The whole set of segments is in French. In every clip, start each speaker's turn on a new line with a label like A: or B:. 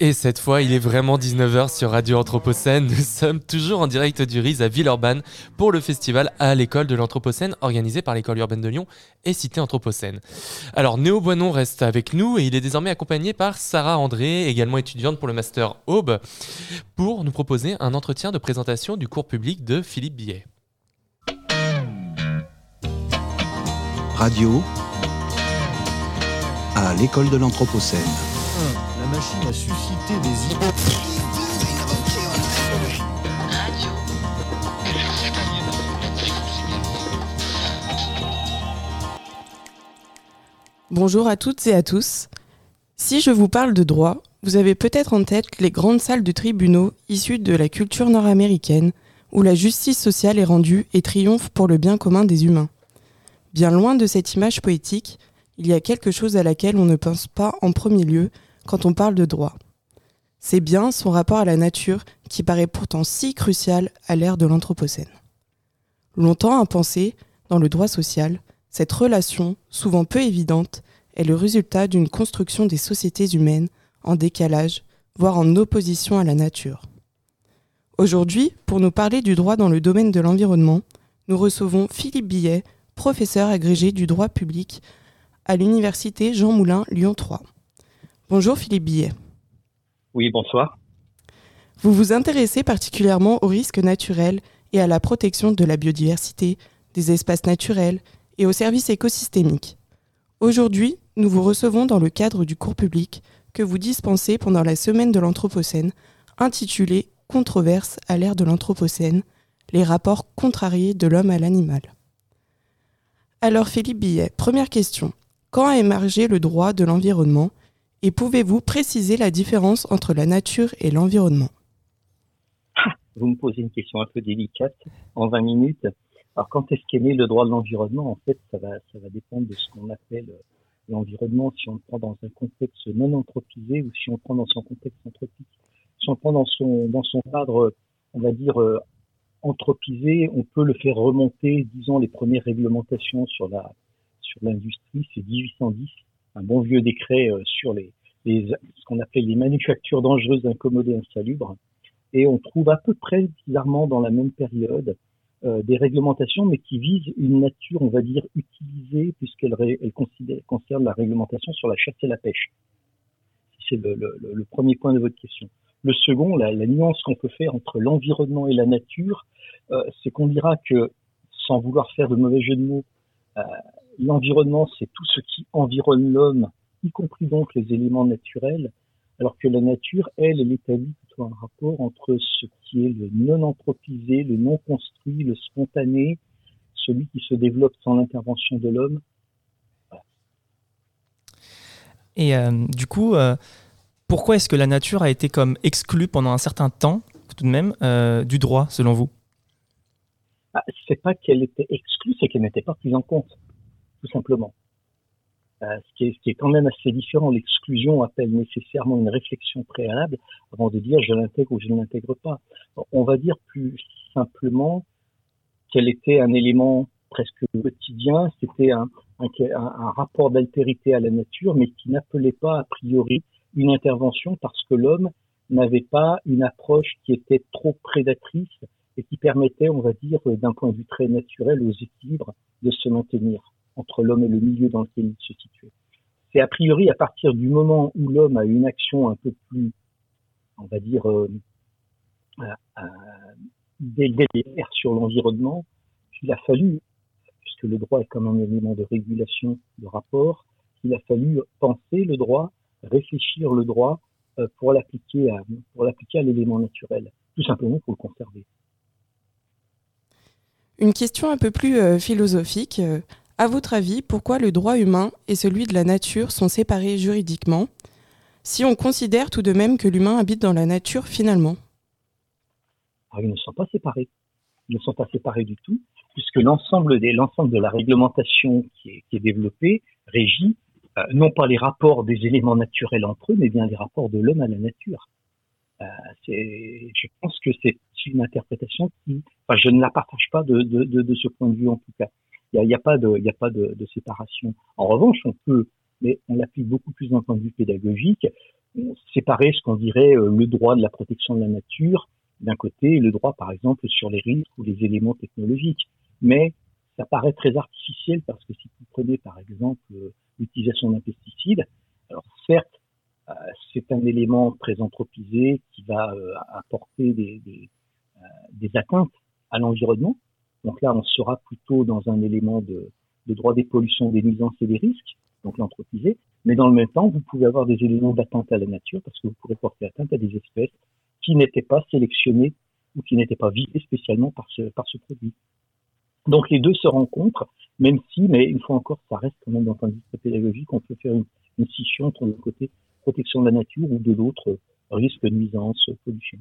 A: Et cette fois, il est vraiment 19h sur Radio Anthropocène. Nous sommes toujours en direct du RIS à Villeurbanne pour le festival à l'école de l'Anthropocène organisé par l'école urbaine de Lyon et Cité Anthropocène. Alors, Néo Boinon reste avec nous et il est désormais accompagné par Sarah André, également étudiante pour le Master Aube, pour nous proposer un entretien de présentation du cours public de Philippe Billet.
B: Radio à l'école de l'Anthropocène
C: machine a suscité des idées.
D: Bonjour à toutes et à tous. Si je vous parle de droit, vous avez peut-être en tête les grandes salles de tribunaux issues de la culture nord-américaine, où la justice sociale est rendue et triomphe pour le bien commun des humains. Bien loin de cette image poétique, il y a quelque chose à laquelle on ne pense pas en premier lieu quand on parle de droit. C'est bien son rapport à la nature qui paraît pourtant si crucial à l'ère de l'Anthropocène. Longtemps impensée, dans le droit social, cette relation, souvent peu évidente, est le résultat d'une construction des sociétés humaines en décalage, voire en opposition à la nature. Aujourd'hui, pour nous parler du droit dans le domaine de l'environnement, nous recevons Philippe Billet, professeur agrégé du droit public à l'université Jean Moulin Lyon 3. Bonjour Philippe Billet.
E: Oui, bonsoir.
D: Vous vous intéressez particulièrement aux risques naturels et à la protection de la biodiversité, des espaces naturels et aux services écosystémiques. Aujourd'hui, nous vous recevons dans le cadre du cours public que vous dispensez pendant la semaine de l'Anthropocène, intitulé Controverse à l'ère de l'Anthropocène, les rapports contrariés de l'homme à l'animal. Alors Philippe Billet, première question. Quand a émergé le droit de l'environnement et pouvez-vous préciser la différence entre la nature et l'environnement?
E: Vous me posez une question un peu délicate en 20 minutes. Alors, quand est-ce qu'est né le droit de l'environnement? En fait, ça va, ça va dépendre de ce qu'on appelle euh, l'environnement, si on le prend dans un contexte non anthropisé ou si on le prend dans son contexte anthropique. Si on le prend dans son, dans son cadre, on va dire, euh, anthropisé, on peut le faire remonter, disons, les premières réglementations sur la sur l'industrie, c'est 1810 un bon vieux décret euh, sur les, ce qu'on appelle les manufactures dangereuses, incommodées, insalubres. Et on trouve à peu près, bizarrement, dans la même période, euh, des réglementations, mais qui visent une nature, on va dire, utilisée, puisqu'elle elle concerne la réglementation sur la chasse et la pêche. C'est le, premier point de votre question. Le second, la, nuance qu'on peut faire entre l'environnement et la nature, euh, c'est qu'on dira que, sans vouloir faire de mauvais jeu de mots, l'environnement, c'est tout ce qui environne l'homme, y compris donc les éléments naturels, alors que la nature, elle, elle établit plutôt un rapport entre ce qui est le non anthropisé, le non construit, le spontané, celui qui se développe sans l'intervention de l'homme.
F: Et euh, du coup, euh, pourquoi est-ce que la nature a été comme exclue pendant un certain temps, tout de même, euh, du droit, selon vous?
E: Ah, C'est pas qu'elle était exclue, c'est qu'elle n'était pas prise en compte tout simplement. Euh, ce, qui est, quand même assez différent. L'exclusion appelle nécessairement une réflexion préalable avant de dire je l'intègre ou je ne l'intègre pas. On va dire plus simplement qu'elle était un élément presque quotidien, c'était un, un, rapport d'altérité à la nature, mais qui n'appelait pas a priori une intervention parce que l'homme n'avait pas une approche qui était trop prédatrice et qui permettait, on va dire, d'un point de vue très naturel aux équilibres de se maintenir entre l'homme et le milieu dans lequel il se situait. C'est a priori à partir du moment où l'homme a une action un peu plus, on va dire, euh, euh, délétère sur l'environnement, qu'il a fallu, puisque le droit est comme un élément de régulation de rapport, qu'il a fallu penser le droit, réfléchir le droit euh, pour l'appliquer à, l'élément naturel, tout simplement pour le conserver.
D: Une question un peu plus euh, philosophique. À votre avis, pourquoi le droit humain et celui de la nature sont séparés juridiquement, si on considère tout de même que l'humain habite dans la nature finalement?
E: Ah, Ils ne sont pas séparés. Ils ne sont pas séparés du tout, puisque l'ensemble de la réglementation qui est, développée régit euh, non pas les rapports des éléments naturels entre eux, mais bien les rapports de l'homme à la nature. Euh, je pense que c'est une interprétation qui, je ne la partage pas de ce point de vue en tout cas. Il n'y a, pas, de, y a pas de, séparation. En revanche, on peut, mais on l'applique beaucoup plus d'un point de vue pédagogique, séparer ce qu'on dirait euh, le droit de la protection de la nature d'un côté et le droit, par exemple, sur les risques ou les éléments technologiques. Mais ça paraît très artificiel parce que si vous prenez, par exemple, euh, l'utilisation d'un pesticide, alors certes, euh, c'est un élément très anthropisé qui va apporter des, atteintes à l'environnement. Donc là, on sera plutôt dans un élément de, de droit des pollutions, des nuisances et des risques, donc l'anthropisé. Mais dans le même temps, vous pouvez avoir des éléments d'atteinte à la nature parce que vous pourrez porter atteinte à des espèces qui n'étaient pas sélectionnées ou qui n'étaient pas visées spécialement par ce, produit. Donc les deux se rencontrent, même si, mais une fois encore, ça reste quand même dans un vue pédagogique, on peut faire une, scission entre le côté protection de la nature ou de l'autre risque, nuisance, pollution.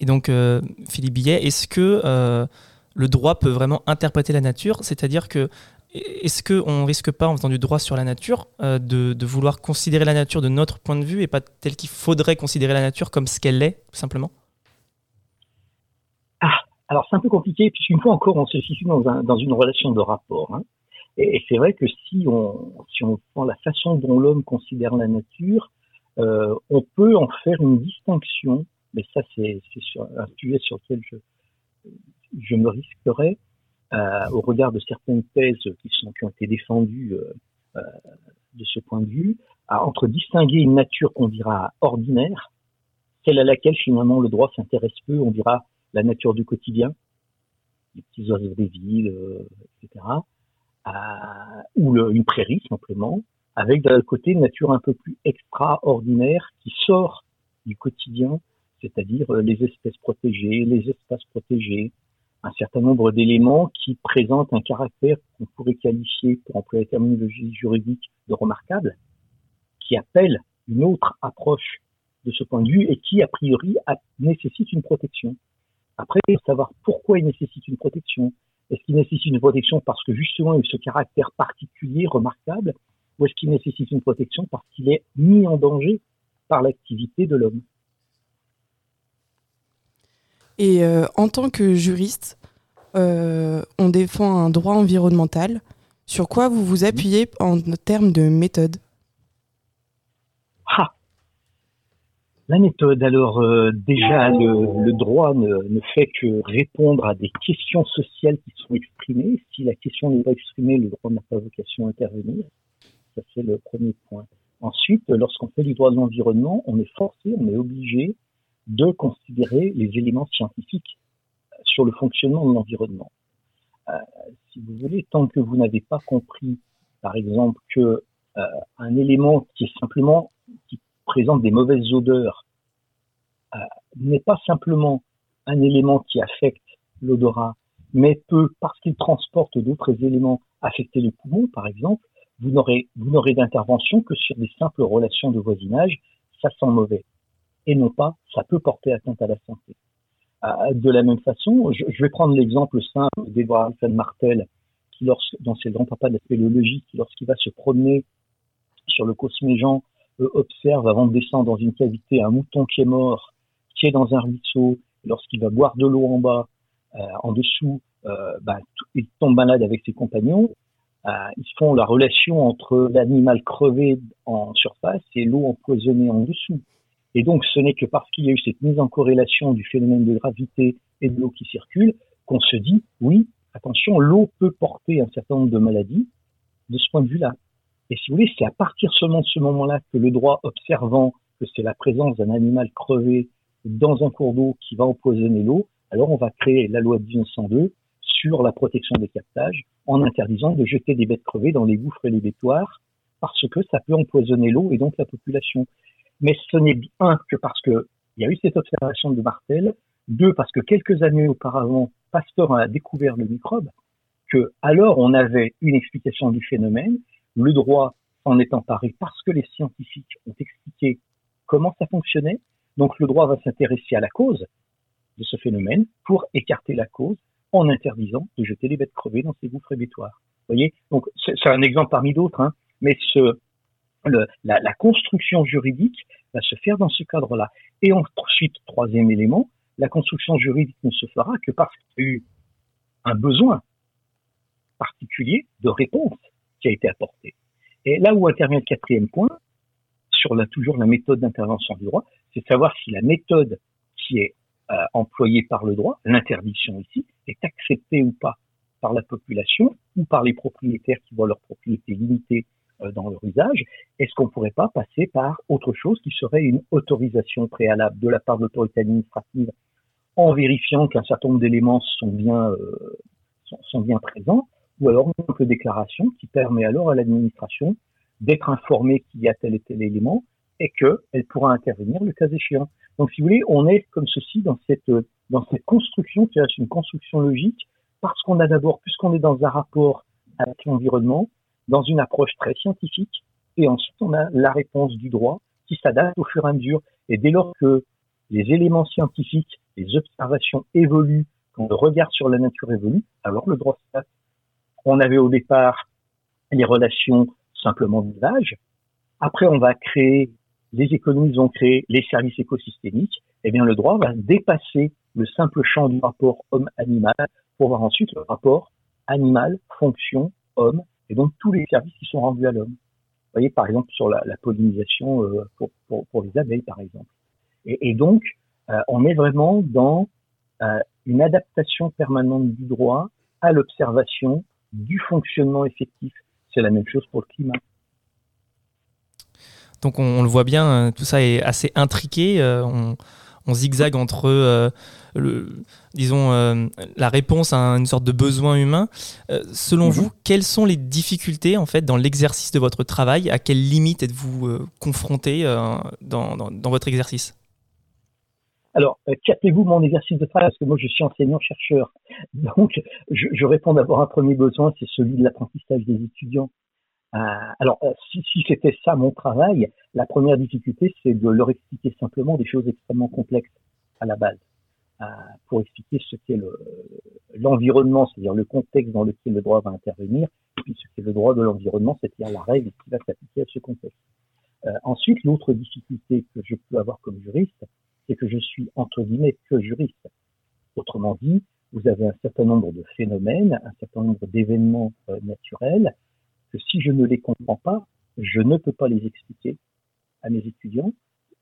F: Et donc, euh, Philippe Billet, est-ce que euh, le droit peut vraiment interpréter la nature? C'est-à-dire que est-ce qu'on risque pas, en faisant du droit sur la nature, euh, de, vouloir considérer la nature de notre point de vue et pas tel qu'il faudrait considérer la nature comme ce qu'elle est, tout simplement?
E: Ah, alors c'est un peu compliqué, puisqu'une fois encore, on se situe dans, une relation de rapport. Hein. Et, c'est vrai que si on, prend la façon dont l'homme considère la nature, on peut en faire une distinction, mais ça c'est un sujet sur lequel je, me risquerais, euh, au regard de certaines thèses qui, ont été défendues euh, euh, de ce point de vue, à, entre distinguer une nature qu'on dira ordinaire, celle à laquelle finalement le droit s'intéresse peu, on dira la nature du quotidien, les petits oiseaux des villes, etc., ou une prairie simplement, avec d'un côté une nature un peu plus extraordinaire qui sort du quotidien, c'est-à-dire les espèces protégées, les espaces protégés, un certain nombre d'éléments qui présentent un caractère qu'on pourrait qualifier, pour employer la terminologie juridique, de remarquable, qui appelle une autre approche de ce point de vue et qui, a priori, nécessite une protection. Après, savoir pourquoi il nécessite une protection. Est-ce qu'il nécessite une protection parce que justement il a ce caractère particulier, remarquable, ou est-ce qu'il nécessite une protection parce qu'il est mis en danger par l'activité de l'homme?
D: Et euh, en tant que juriste, euh, on défend un droit environnemental. Sur quoi vous vous appuyez en termes de méthode?
E: Ah. La méthode, alors euh, déjà le, droit ne, fait que répondre à des questions sociales qui sont exprimées. Si la question n'est pas exprimée, le droit n'a pas vocation à intervenir. Ça c'est le premier point. Ensuite, lorsqu'on fait du droit de l'environnement, on est forcé, on est obligé de considérer les éléments scientifiques sur le fonctionnement de l'environnement. Euh, si vous voulez, tant que vous n'avez pas compris, par exemple, que euh, un élément qui est simplement qui présente des mauvaises odeurs euh, n'est pas simplement un élément qui affecte l'odorat, mais peut, parce qu'il transporte d'autres éléments, affecter les poumons, par exemple, vous n'aurez vous n'aurez d'intervention que sur des simples relations de voisinage, ça sent mauvais et non pas ça peut porter atteinte à la santé. Euh, de la même façon, je, vais prendre l'exemple simple d'Edouard Alfred Martel, qui lorsque, dans ses grands papas de la lorsqu'il va se promener sur le Cosméjean, euh, observe avant de descendre dans une cavité un mouton qui est mort, qui est dans un ruisseau, lorsqu'il va boire de l'eau en bas, euh, en dessous, ben, il tombe malade avec ses compagnons, ils font la relation entre l'animal crevé en surface et l'eau empoisonnée en dessous. Et donc, ce n'est que parce qu'il y a eu cette mise en corrélation du phénomène de gravité et de l'eau qui circule qu'on se dit, oui, attention, l'eau peut porter un certain nombre de maladies de ce point de vue-là. Et si vous voulez, c'est à partir seulement de ce moment-là que le droit observant que c'est la présence d'un animal crevé dans un cours d'eau qui va empoisonner l'eau, alors on va créer la loi de 1902 sur la protection des captages en interdisant de jeter des bêtes crevées dans les gouffres et les bétoirs parce que ça peut empoisonner l'eau et donc la population. Mais ce n'est un que parce que il y a eu cette observation de Martel, deux parce que quelques années auparavant, Pasteur a découvert le microbe, que alors on avait une explication du phénomène, le droit en est emparé parce que les scientifiques ont expliqué comment ça fonctionnait, donc le droit va s'intéresser à la cause de ce phénomène pour écarter la cause en interdisant de jeter les bêtes crevées dans ces gouffres bétoirs. Vous voyez, donc c'est un exemple parmi d'autres, hein, mais ce, la, construction juridique va se faire dans ce cadre-là. Et ensuite, troisième élément, la construction juridique ne se fera que parce qu'il y a eu un besoin particulier de réponse qui a été apporté. Et là où intervient le quatrième point, sur la, toujours la méthode d'intervention du droit, c'est de savoir si la méthode qui est euh, employée par le droit, l'interdiction ici, est acceptée ou pas par la population ou par les propriétaires qui voient leur propriété limitée dans leur usage. Est-ce qu'on ne pourrait pas passer par autre chose qui serait une autorisation préalable de la part de l'autorité administrative en vérifiant qu'un certain nombre d'éléments sont bien, euh, sont, bien présents, ou alors une simple déclaration qui permet alors à l'administration d'être informée qu'il y a tel et tel élément et qu'elle pourra intervenir le cas échéant. Donc, si vous voulez, on est comme ceci dans cette, dans cette construction qui est une construction logique parce qu'on a d'abord, puisqu'on est dans un rapport avec l'environnement, dans une approche très scientifique, et ensuite on a la réponse du droit qui s'adapte au fur et à mesure. Et dès lors que les éléments scientifiques, les observations évoluent, quand le regard sur la nature évolue, alors le droit s'adapte. On avait au départ les relations simplement d'usage. Après, on va créer, les économies vont créer les services écosystémiques. Eh bien, le droit va dépasser le simple champ du rapport homme-animal pour voir ensuite le rapport animal, fonction, homme, et donc tous les services qui sont rendus à l'homme. Vous voyez, par exemple, sur la, pollinisation euh, pour, les abeilles, par exemple. Et, donc, euh, on est vraiment dans euh, une adaptation permanente du droit à l'observation du fonctionnement effectif. C'est la même chose pour le climat.
F: Donc on, on le voit bien, tout ça est assez intriqué. On, on zigzague entre, euh, le, disons, euh, la réponse à une sorte de besoin humain. Euh, selon mhm. vous, quelles sont les difficultés en fait dans l'exercice de votre travail? À quelles limites êtes-vous confronté dans, dans, votre exercice?
E: Alors, captez-vous mon exercice de travail? Parce que moi je suis enseignant-chercheur. Donc, je, je réponds d'abord à un premier besoin, c'est celui de l'apprentissage des étudiants. Euh, alors, euh, si, c'était ça mon travail, la première difficulté, c'est de leur expliquer simplement des choses extrêmement complexes à la base, euh, pour expliquer ce qu'est l'environnement, c'est-à-dire le contexte dans lequel le droit va intervenir, et puis ce qu'est le droit de l'environnement, c'est-à-dire la règle qui va s'appliquer à ce contexte. Ensuite, l'autre difficulté que je peux avoir comme juriste, c'est que je suis entre guillemets que juriste. Autrement dit, vous avez un certain nombre de phénomènes, un certain nombre d'événements naturels si je ne les comprends pas, je ne peux pas les expliquer à mes étudiants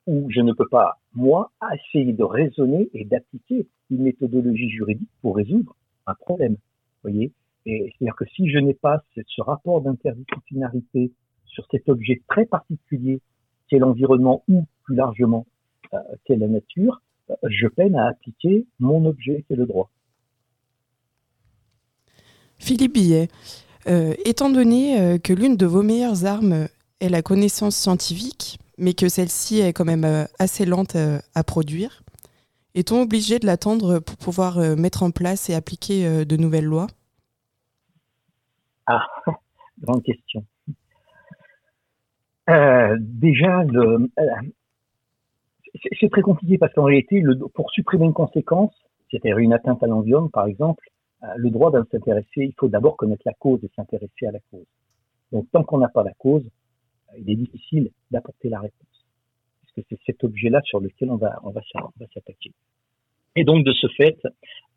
E: ou je ne peux pas, moi, essayer de raisonner et d'appliquer une méthodologie juridique pour résoudre un problème. voyez c'est-à-dire que si je n'ai pas ce, rapport d'interdisciplinarité sur cet objet très particulier qu'est l'environnement ou plus largement euh, qu'est la nature, euh, je peine à appliquer mon objet qui est le droit.
D: Philippe Billet, étant donné euh, que l'une de vos meilleures armes est la connaissance scientifique, mais que celle-ci est quand même euh, assez lente à produire, est-on obligé de l'attendre pour pouvoir mettre en place et appliquer de nouvelles lois?
E: Ah, grande question. déjà, c'est très compliqué parce qu'en réalité, pour supprimer une conséquence, c'est-à-dire une atteinte à l'environnement, par exemple, euh, le droit de s'intéresser, il faut d'abord connaître la cause et s'intéresser à la cause. Donc tant qu'on n'a pas la cause, euh, il est difficile d'apporter la réponse. Parce que c'est cet objet-là sur lequel on va, s'attaquer. Et donc de ce fait,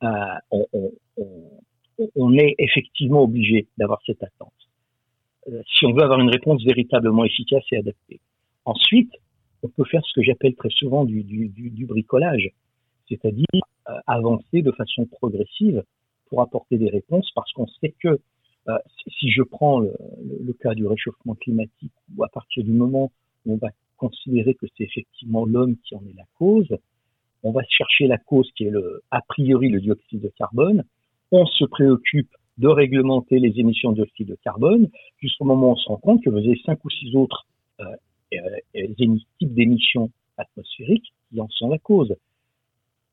E: euh, on, est effectivement obligé d'avoir cette attente. si on veut avoir une réponse véritablement efficace et adaptée. Ensuite, on peut faire ce que j'appelle très souvent du bricolage, c'est-à-dire avancer de façon progressive pour apporter des réponses parce qu'on sait que euh, si je prends le, cas du réchauffement climatique, ou à partir du moment où on va considérer que c'est effectivement l'homme qui en est la cause, on va chercher la cause qui est a priori le dioxyde de carbone, on se préoccupe de réglementer les émissions de dioxyde de carbone, jusqu'au moment où on se rend compte que vous avez cinq ou six autres euh, euh, types d'émissions atmosphériques qui en sont la cause.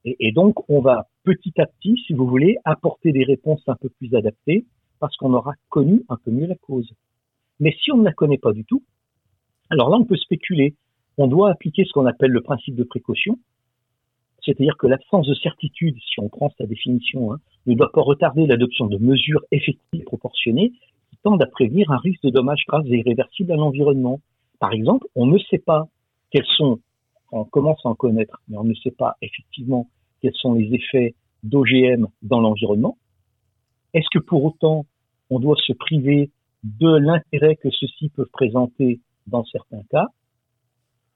E: Et, donc, on va petit à petit, si vous voulez, apporter des réponses un peu plus adaptées parce qu'on aura connu un peu mieux la cause. Mais si on ne la connaît pas du tout, alors là, on peut spéculer. On doit appliquer ce qu'on appelle le principe de précaution, c'est-à-dire que l'absence de certitude, si on prend sa définition, hein, ne doit pas retarder l'adoption de mesures effectives et proportionnées qui tendent à prévenir un risque de dommages graves et irréversibles à l'environnement. Par exemple, on ne sait pas quels sont, on commence à en connaître, mais on ne sait pas effectivement quels sont les effets d'OGM dans l'environnement. Est-ce que pour autant, on doit se priver de l'intérêt que ceux-ci peuvent présenter dans certains cas?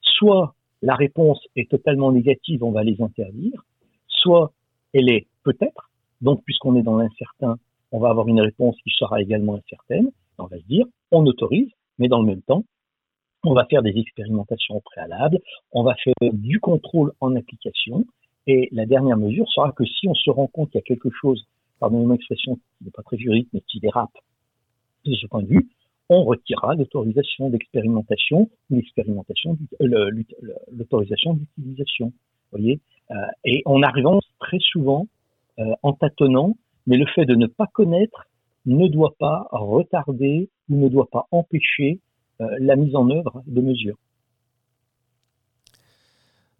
E: Soit la réponse est totalement négative, on va les interdire, soit elle est peut-être, donc puisqu'on est dans l'incertain, on va avoir une réponse qui sera également incertaine, on va se dire, on autorise, mais dans le même temps, on va faire des expérimentations préalables, on va faire du contrôle en application, et la dernière mesure sera que si on se rend compte qu'il y a quelque chose, pardon une expression qui n'est pas très juridique, mais qui dérape de ce point de vue, on retirera l'autorisation d'expérimentation ou euh, l'autorisation d'utilisation. Euh, et on arrive très souvent euh, en tâtonnant, mais le fait de ne pas connaître ne doit pas retarder ou ne doit pas empêcher la mise en œuvre de mesures.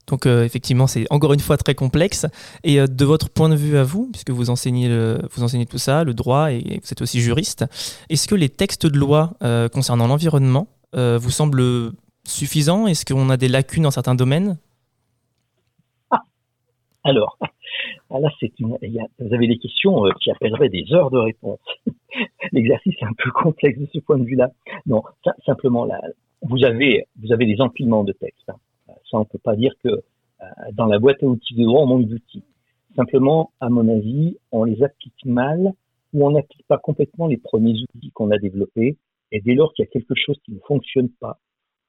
F: Donc effectivement, c'est encore une fois très complexe. Et de votre point de vue à vous, puisque vous enseignez, vous enseignez tout ça, le droit, et vous êtes aussi juriste, est-ce que les textes de loi concernant l'environnement vous semblent suffisants? Est-ce qu'on a des lacunes dans certains domaines?
E: Alors, ah, là, c'est une, vous avez des questions euh, qui appelleraient des heures de réponse. L'exercice est un peu complexe de ce point de vue-là. Non, simplement, là, vous avez, vous avez des empilements de textes. Hein. Ça, on peut pas dire que euh, dans la boîte à outils de droit, on manque d'outils. Simplement, à mon avis, on les applique mal ou on n'applique pas complètement les premiers outils qu'on a développés. Et dès lors qu'il y a quelque chose qui ne fonctionne pas,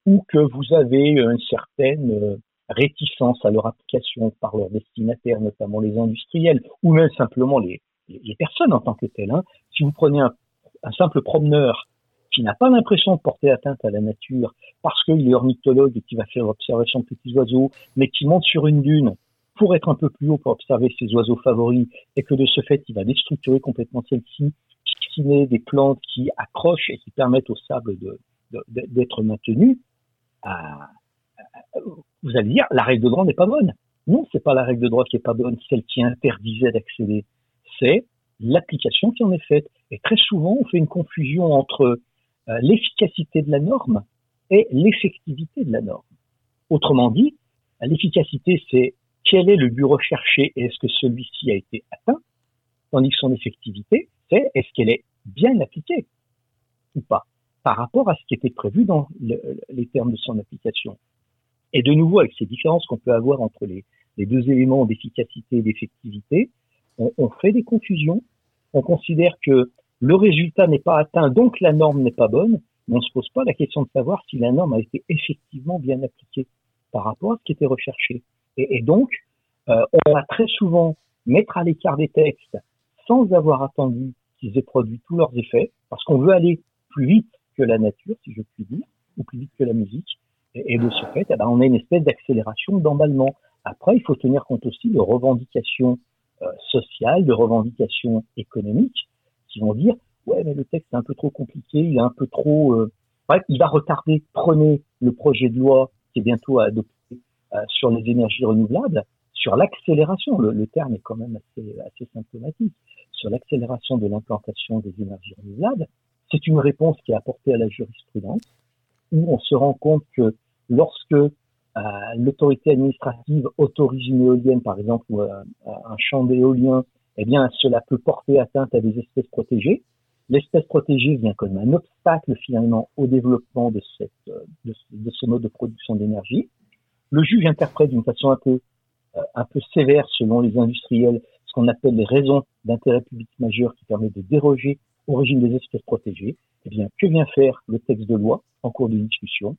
E: ou que vous avez une certaine euh, réticence à leur application par leurs destinataires, notamment les industriels, ou même simplement les, les personnes en tant que telles. Hein. Si vous prenez un, un simple promeneur qui n'a pas l'impression de porter atteinte à la nature parce qu'il est ornithologue et qui va faire l'observation de petits oiseaux, mais qui monte sur une dune pour être un peu plus haut pour observer ses oiseaux favoris et que de ce fait, il va déstructurer complètement celle-ci, dessiner des plantes qui accrochent et qui permettent au sable d'être maintenu, à, vous allez dire, la règle de droit n'est pas bonne. Non, c'est pas la règle de droit qui est pas bonne, celle qui interdisait d'accéder. C'est l'application qui en est faite. Et très souvent, on fait une confusion entre l'efficacité de la norme et l'effectivité de la norme. Autrement dit, l'efficacité, c'est quel est le but recherché et est-ce que celui-ci a été atteint, tandis que son effectivité, c'est est-ce qu'elle est bien appliquée ou pas par rapport à ce qui était prévu dans les termes de son application. Et de nouveau, avec ces différences qu'on peut avoir entre les, deux éléments d'efficacité et d'effectivité, on, fait des confusions. On considère que le résultat n'est pas atteint, donc la norme n'est pas bonne, mais on ne se pose pas la question de savoir si la norme a été effectivement bien appliquée par rapport à ce qui était recherché. Et, donc, euh, on va très souvent mettre à l'écart des textes sans avoir attendu qu'ils aient produit tous leurs effets, parce qu'on veut aller plus vite que la nature, si je puis dire, ou plus vite que la musique. Et, de ce fait, eh ben, on a une espèce d'accélération, d'emballement. Après, il faut tenir compte aussi de revendications euh, sociales, de revendications économiques, qui vont dire ouais, mais le texte est un peu trop compliqué, il est un peu trop, euh... il va retarder. Prenez le projet de loi qui est bientôt à adopter euh, sur les énergies renouvelables, sur l'accélération. Le, terme est quand même assez, assez symptomatique. Sur l'accélération de l'implantation des énergies renouvelables, c'est une réponse qui est apportée à la jurisprudence où on se rend compte que lorsque euh, l'autorité administrative autorise une éolienne, par exemple, ou euh, un champ d'éolien, eh bien, cela peut porter atteinte à des espèces protégées. L'espèce protégée vient comme un obstacle finalement au développement de, euh, ce mode de production d'énergie. Le juge interprète d'une façon un peu, un peu sévère selon les industriels ce qu'on appelle les raisons d'intérêt public majeur qui permettent de déroger au régime des espèces protégées. Eh bien, que vient faire le texte de loi en cours de discussion?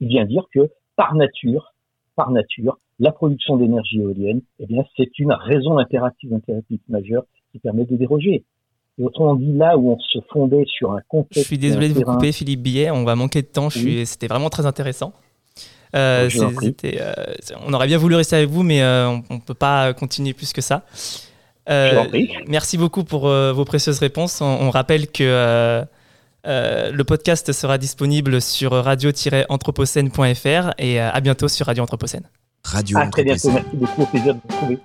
E: Il vient dire que par nature, par nature, la production d'énergie éolienne, eh bien, c'est une raison impérative d'intérêt public majeur qui permet de déroger. Et autrement dit, là où on se fondait sur un contexte.
F: Je suis désolé de vous couper, Philippe Billet. On va manquer de temps. C'était vraiment très intéressant. Euh, euh, on aurait bien voulu rester avec vous, mais euh, on ne peut pas continuer plus que ça. merci beaucoup pour vos précieuses réponses. On, rappelle que le podcast sera disponible sur radio-anthropocène.fr et à bientôt sur Radio Anthropocène.
E: Radio à très bientôt. Merci beaucoup. Au plaisir de vous retrouver.